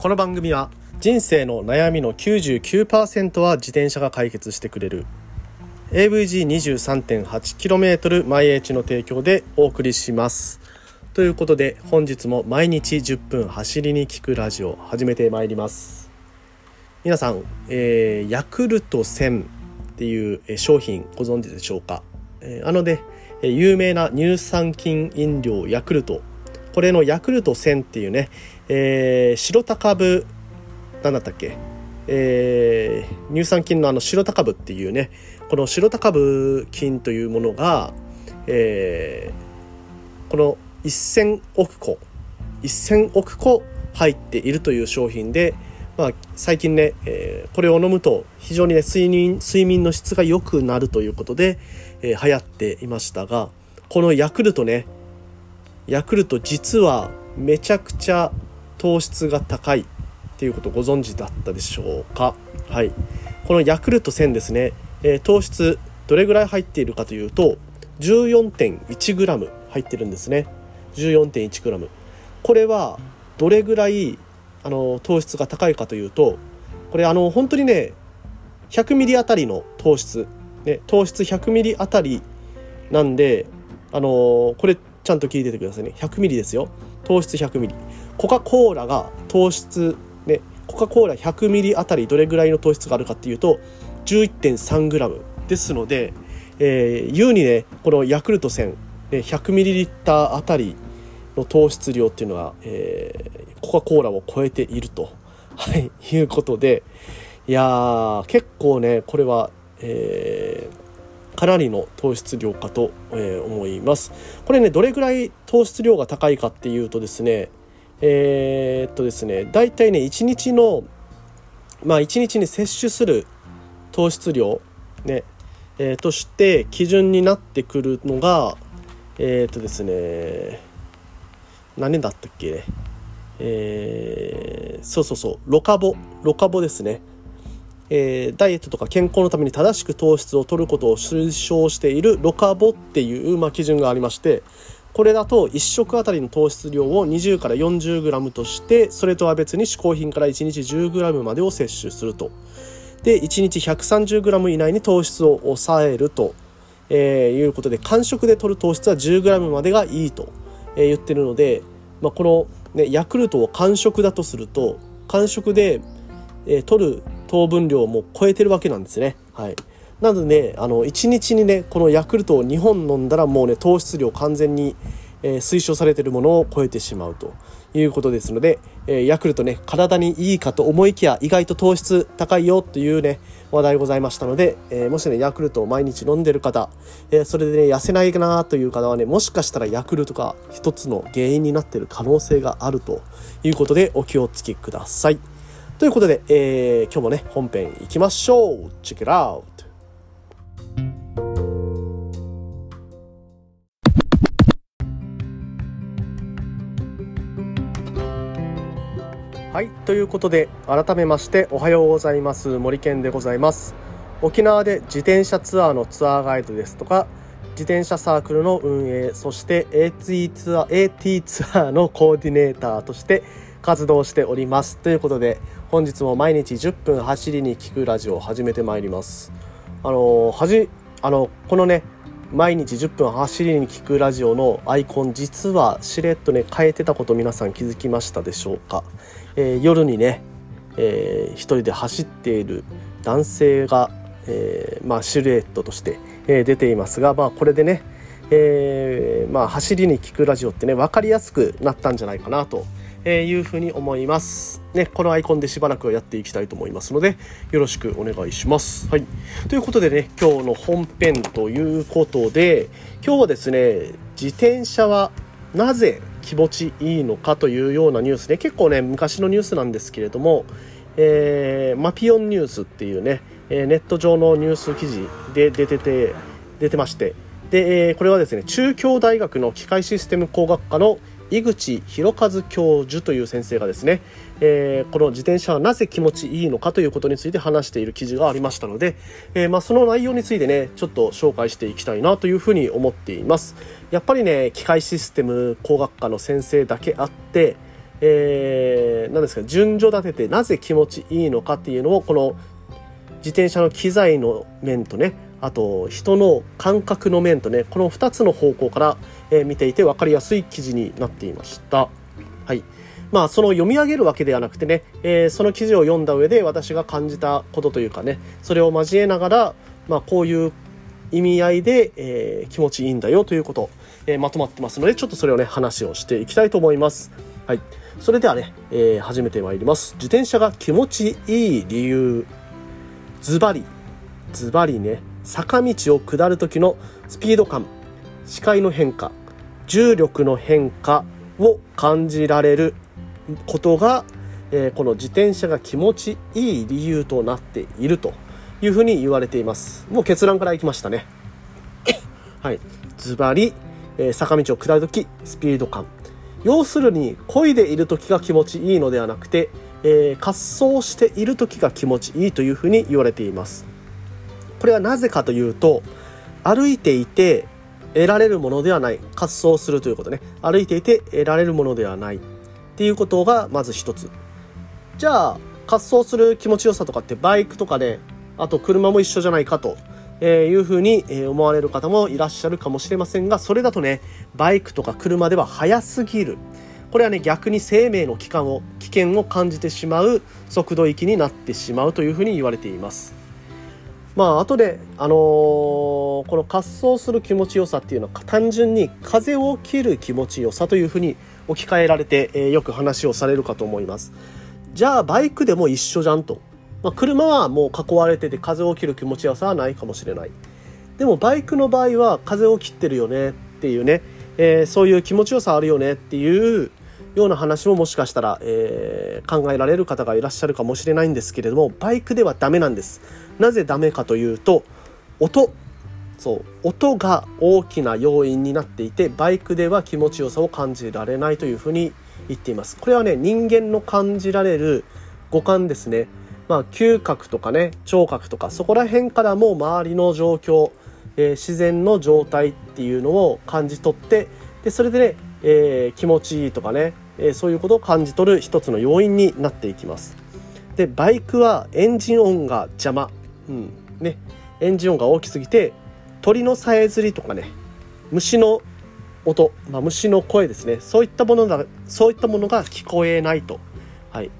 この番組は人生の悩みの99%は自転車が解決してくれる。AVG23.8km 毎日の提供でお送りします。ということで本日も毎日10分走りに聞くラジオ始めてまいります。皆さん、えー、ヤクルト1000っていう商品ご存知でしょうか、えー、あので、ね、有名な乳酸菌飲料ヤクルトこれのヤクルト1000っていうね、えー、白高部何だったっけえー、乳酸菌のあの白高部っていうねこの白高部菌というものが、えー、この1,000億個1,000億個入っているという商品で、まあ、最近ね、えー、これを飲むと非常にね睡眠睡眠の質が良くなるということで、えー、流行っていましたがこのヤクルトねヤクルト実はめちゃくちゃ糖質が高いっていうことご存知だったでしょうか？はい。このヤクルト1000ですね、えー、糖質どれぐらい入っているかというと 14.1g 入ってるんですね。14.1g これはどれぐらいあの糖質が高いかというとこれあの本当にね100ミリあたりの糖質、ね、糖質100ミリあたりなんであのこれちゃんと聞いててくださいね。100ミリですよ。糖質100ミリ。コカ・コーラが糖質ねコカ・コーラ100ミリあたりどれぐらいの糖質があるかっていうと 11.3g ですので、えー、優にねこのヤクルト1000、ね、100ミリリッターあたりの糖質量っていうのは、えー、コカ・コーラを超えていると、はい、いうことでいやー結構ねこれは、えー、かなりの糖質量かと、え、思います。これねどれぐらい糖質量が高いかっていうとですねえー、っとですね大体ね1日のまあ1日に摂取する糖質量ね、えー、として基準になってくるのがえー、っとですね何だったっけえー、そうそうそうロカボロカボですね。えー、ダイエットとか健康のために正しく糖質を取ることを推奨しているロカボっていう、まあ、基準がありましてこれだと1食あたりの糖質量を20から 40g としてそれとは別に嗜好品から1日 10g までを摂取すると。で1日 130g 以内に糖質を抑えると、えー、いうことで間食で摂る糖質は 10g までがいいと、えー、言ってるので、まあ、この、ね、ヤクルトを間食だとすると間食で、えー、取る糖分量も超えてるわけなんですね。はいなので、ね、あの1日にねこのヤクルトを2本飲んだらもうね糖質量完全に、えー、推奨されてるものを超えてしまうということですので、えー、ヤクルトね体にいいかと思いきや意外と糖質高いよというね話題ございましたので、えー、もしねヤクルトを毎日飲んでる方、えそれでね痩せないなという方はねもしかしたらヤクルトが一つの原因になってる可能性があるということでお気をつけください。ということで、え今日もね本編いきましょう。Check it out! はいということで改めましておはようございます。森健でございます。沖縄で自転車ツアーのツアーガイドですとか自転車サークルの運営そして AT ツアー AT ツアーのコーディネーターとして活動しております。ということで本日も毎日10分走りに聞くラジオを始めてまいります。あのはじあのこのね毎日10分走りに聞くラジオのアイコン実はしれっとね変えてたこと皆さん気づきましたでしょうか、えー、夜にね、えー、一人で走っている男性が、えー、まあ、シルエットとして、え出ていますが、まあ、これでね、えまあ、走りに聞くラジオってね分かりやすくなったんじゃないかなとえー、いうふうに思います。ね、このアイコンでしばらくやっていきたいと思いますので、よろしくお願いします。はい。ということでね、今日の本編ということで、今日はですね、自転車はなぜ気持ちいいのかというようなニュースね、結構ね、昔のニュースなんですけれども、えー、マピオンニュースっていうね、えネット上のニュース記事で出てて、出てまして、で、えこれはですね、中京大学の機械システム工学科の井口博和教授という先生がですね、えー、この自転車はなぜ気持ちいいのかということについて話している記事がありましたので、えー、まあ、その内容についてねちょっと紹介していきたいなというふうに思っています。やっぱりね機械システム工学科の先生だけあってえー、何ですか順序立ててなぜ気持ちいいのかっていうのをこの自転車の機材の面とねあと人の感覚の面とねこの2つの方向から、え、見ていて分かりやすい記事になっていました。はいまあ、その読み上げるわけではなくてね、えー、その記事を読んだ上で私が感じたことというかねそれを交えながら、まあ、こういう意味合いで、えー、気持ちいいんだよということ、えー、まとまってますのでちょっとそれをね話をしていきたいと思います。はい、それではね、えー、始めてまいります。自転車が気持ちいい理由ズバリズバリね坂道を下る時のスピード感視界の変化重力の変化を感じられることが、えー、この自転車が気持ちいい理由となっているというふうに言われています。もう結論からいきましたね。はい。ズバリ、え、坂道を下る時スピード感。要するに漕いでいる時が気持ちいいのではなくて、えー、滑走している時が気持ちいいというふうに言われています。これはなぜかというと歩いていて得られるものではない滑走するということね。歩いていて得られるものではない。っていうことがまず一つ。じゃあ滑走する気持ちよさとかってバイクとかであと車も一緒じゃないかというふうに思われる方もいらっしゃるかもしれませんがそれだとねバイクとか車では速すぎる。これはね逆に生命の危険を危険を感じてしまう速度域になってしまうというふうに言われています。まあ後で、あのー、この滑走する気持ちよさっていうのは単純に風を切る気持ちよさというふうに置き換えられて、えー、よく話をされるかと思います。じゃあバイクでも一緒じゃんと、まあ、車はもう囲われてて風を切る気持ちよさはないかもしれない。でもバイクの場合は風を切ってるよねっていうね、えー、そういう気持ちよさあるよねっていうような話ももしかしたら、えー、考えられる方がいらっしゃるかもしれないんですけれどもバイクではダメなんです。なぜダメかというと音。そう。音が大きな要因になっていてバイクでは気持ちよさを感じられないというふうに言っています。これはね人間の感じられる五感ですね。まあ嗅覚とかね聴覚とかそこら辺からも周りの状況、えー、自然の状態っていうのを感じ取ってでそれでね、えー、気持ちいいとかね、えー、そういうことを感じ取る一つの要因になっていきます。でバイクはエンジン音が邪魔。うん。ね、エンジン音が大きすぎて鳥のさえずりとかね虫の音、まあ、虫の声ですね。そういったものがそういったものが聞こえないと。はい、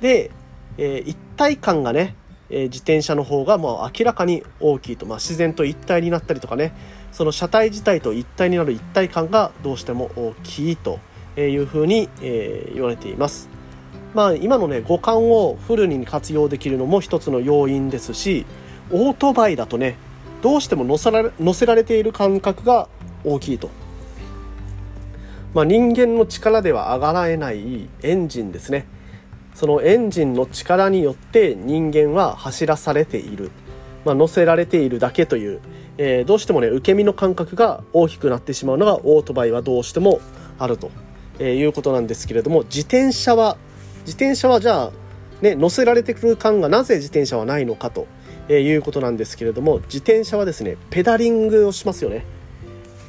で、えー、一体感がね、え、自転車の方がもう明らかに大きいと、まあ、自然と一体になったりとかね。その車体自体と一体になる一体感がどうしても大きいと。いうふうに、え、言われています。まあ、今のね五感をフルに活用できるのも一つの要因ですしオートバイだとねどうしても乗せられ乗せられている感覚が大きいと、まあ、人間の力では上がらえないエンジンですね。そのエンジンの力によって人間は走らされている、まあ、乗せられているだけという、えー、どうしてもね受け身の感覚が大きくなってしまうのがオートバイはどうしてもあると、えー、いうことなんですけれども自転車は自転車はじゃあ、ね、乗せられてくる感がなぜ自転車はないのかと、えいうことなんですけれども自転車はですねペダリングをしますよね。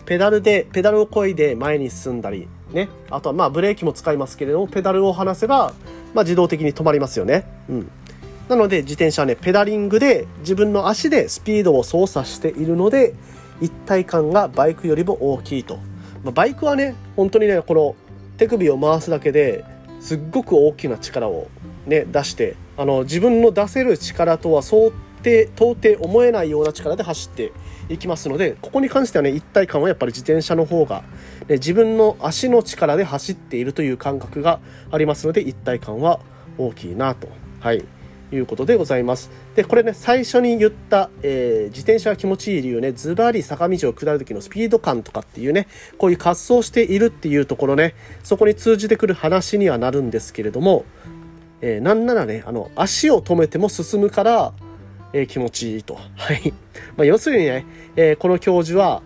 ペダルでペダルをこいで前に進んだりね。あとはまあブレーキも使いますけれどもペダルを離せば、まあ、自動的に止まりますよね。うん。なので自転車はねペダリングで自分の足でスピードを操作しているので一体感がバイクよりも大きいと、まあ、バイクはね本当にねこの手首を回すだけですっごく大きな力を、ね、出してあの自分の出せる力とは到底到底思えないような力で走っていきますのでここに関してはね一体感はやっぱり自転車の方が、ね、自分の足の力で走っているという感覚がありますので一体感は大きいなと。はいいうことでございます。で、これね、最初に言った、えー、自転車が気持ちいい理由ね、ズバリ坂道を下る時のスピード感とかっていうね、こういう滑走しているっていうところね、そこに通じてくる話にはなるんですけれども、えー、なんならね、あの、足を止めても進むから、えー、気持ちいいと。はい。まあ、要するにね、えー、この教授は、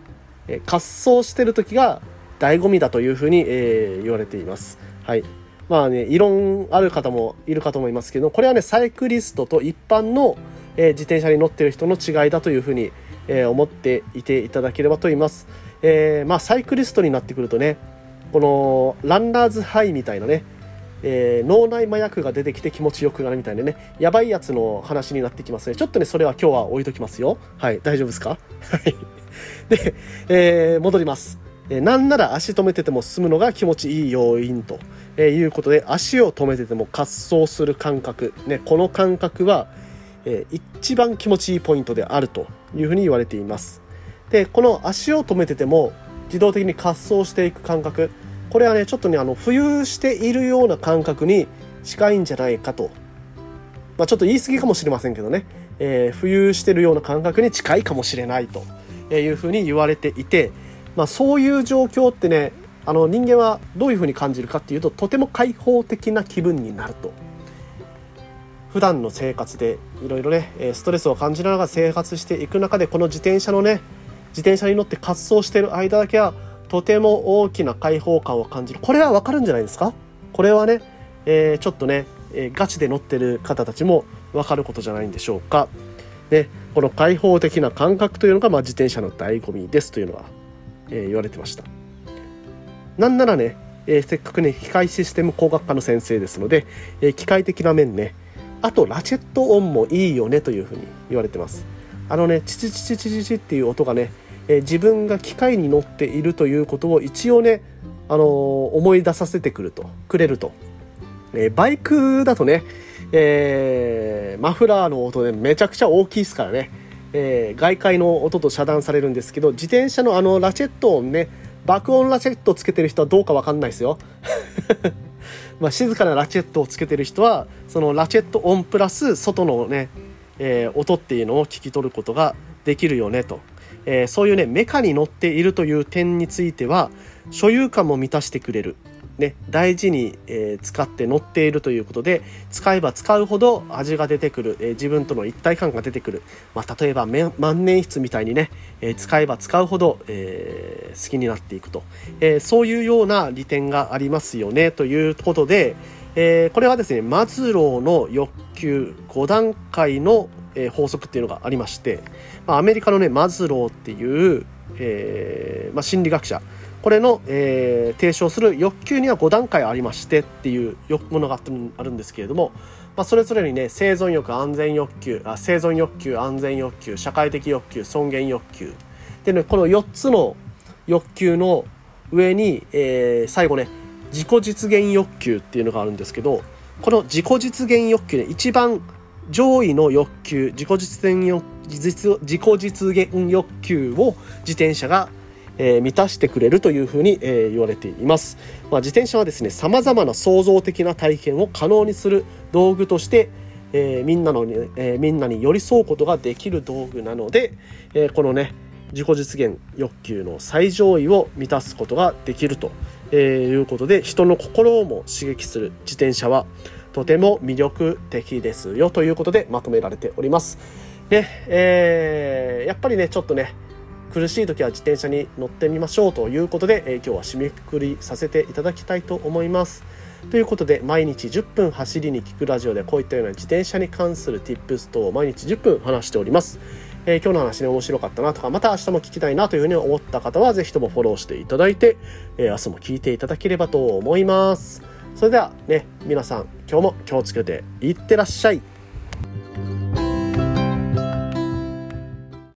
えー、滑走してる時が醍醐味だというふうに、えー、言われています。はい。まあね、異論ある方もいるかと思いますけど、これはね、サイクリストと一般の、えー、自転車に乗ってる人の違いだというふうに、えー、思っていていただければと思います。えー、まあ、サイクリストになってくるとね、このランナーズハイみたいなね、えー、脳内麻薬が出てきて気持ちよくなるみたいなね。やばいやつの話になってきますね。ちょっとねそれは今日は置いときますよ。はい大丈夫ですか？はい。で、えー、戻ります。えー、なんなら足止めてても進むのが気持ちいい要因と、えー、いうことで足を止めてても滑走する感覚、ね、この感覚は、えー、一番気持ちいいポイントであるというふうに言われています。でこの足を止めてても自動的に滑走していく感覚。これはねちょっとねあの浮遊しているような感覚に近いんじゃないかと、まあ、ちょっと言い過ぎかもしれませんけどね、えー、浮遊してるような感覚に近いかもしれないと。いうふうに言われていて。まあ、そういう状況ってねあの人間はどういうふうに感じるかっていうととても開放的な気分になると。普段の生活でいろいろねストレスを感じながら生活していく中でこの自転車のね自転車に乗って滑走してる間だけはとても大きな開放感を感じる。これはわかるんじゃないですか？これはね、えー、ちょっとね、えー、ガチで乗ってる方たちもわかることじゃないんでしょうか。ね、この開放的な感覚というのが、まあ、自転車の醍醐味ですというのはえー、言われてました。なんならね、えー、せっかくね機械システム工学科の先生ですので、えー、機械的な面ねあとラチェット音もいいよねというふうに言われてます。あのねチチチチチチっていう音がね、えー、自分が機械に乗っているということを一応ねあのー、思い出させてくるとくれると、えー、バイクだとね、え、マフラーの音でめちゃくちゃ大きいですからね。え、外界の音と遮断されるんですけど自転車のあのラチェット音ね爆音ラチェットつけてる人はどうか分かんないですよ。まあ静かなラチェットをつけてる人はそのラチェット音プラス外のね、え、音っていうのを聞き取ることができるよねと、えー、そういうねメカに乗っているという点については所有感も満たしてくれる。ね、大事に、えー、使って乗っているということで使えば使うほど味が出てくる、えー、自分との一体感が出てくる、まあ、例えば万年筆みたいにね、え、使えば使うほど、え好きになっていくと、えそういうような利点がありますよねということで、えこれはですねマズローの欲求5段階の、え法則っていうのがありまして、まあ、アメリカのねマズローっていう、えまあ、心理学者。これの、えー、提唱する欲求には5段階ありましてっていうものがあるんですけれども、まあ、それぞれにね生存欲安全欲求あ生存欲求安全欲求社会的欲求尊厳欲求。でねこの4つの欲求の上に、えー、最後ね自己実現欲求っていうのがあるんですけどこの自己実現欲求ね一番上位の欲求自己実現欲自己実現欲求を自転車がえー、満たしてくれるというふうに、えー、言われています、まあ、自転車はですねさまざまな創造的な体験を可能にする道具として、えー、みんなの、えみんなに寄り添うことができる道具なので、えこのね自己実現欲求の最上位を満たすことができると、えいうことで人の心をも刺激する自転車はとても魅力的ですよということでまとめられております。で、えー、やっぱりねちょっとね苦しい時は自転車に乗ってみましょうということで、えー、今日は締めくくりさせていただきたいと思います。ということで毎日10分走りに聞くラジオでこういったような自転車に関する Tips 等を毎日10分話しております。えー、今日の話ね面白かったなとかまた明日も聞きたいなというふうに思った方は是非ともフォローしていただいて、えー、明日も聞いていただければと思います。それではね皆さん今日も気をつけていってらっしゃい。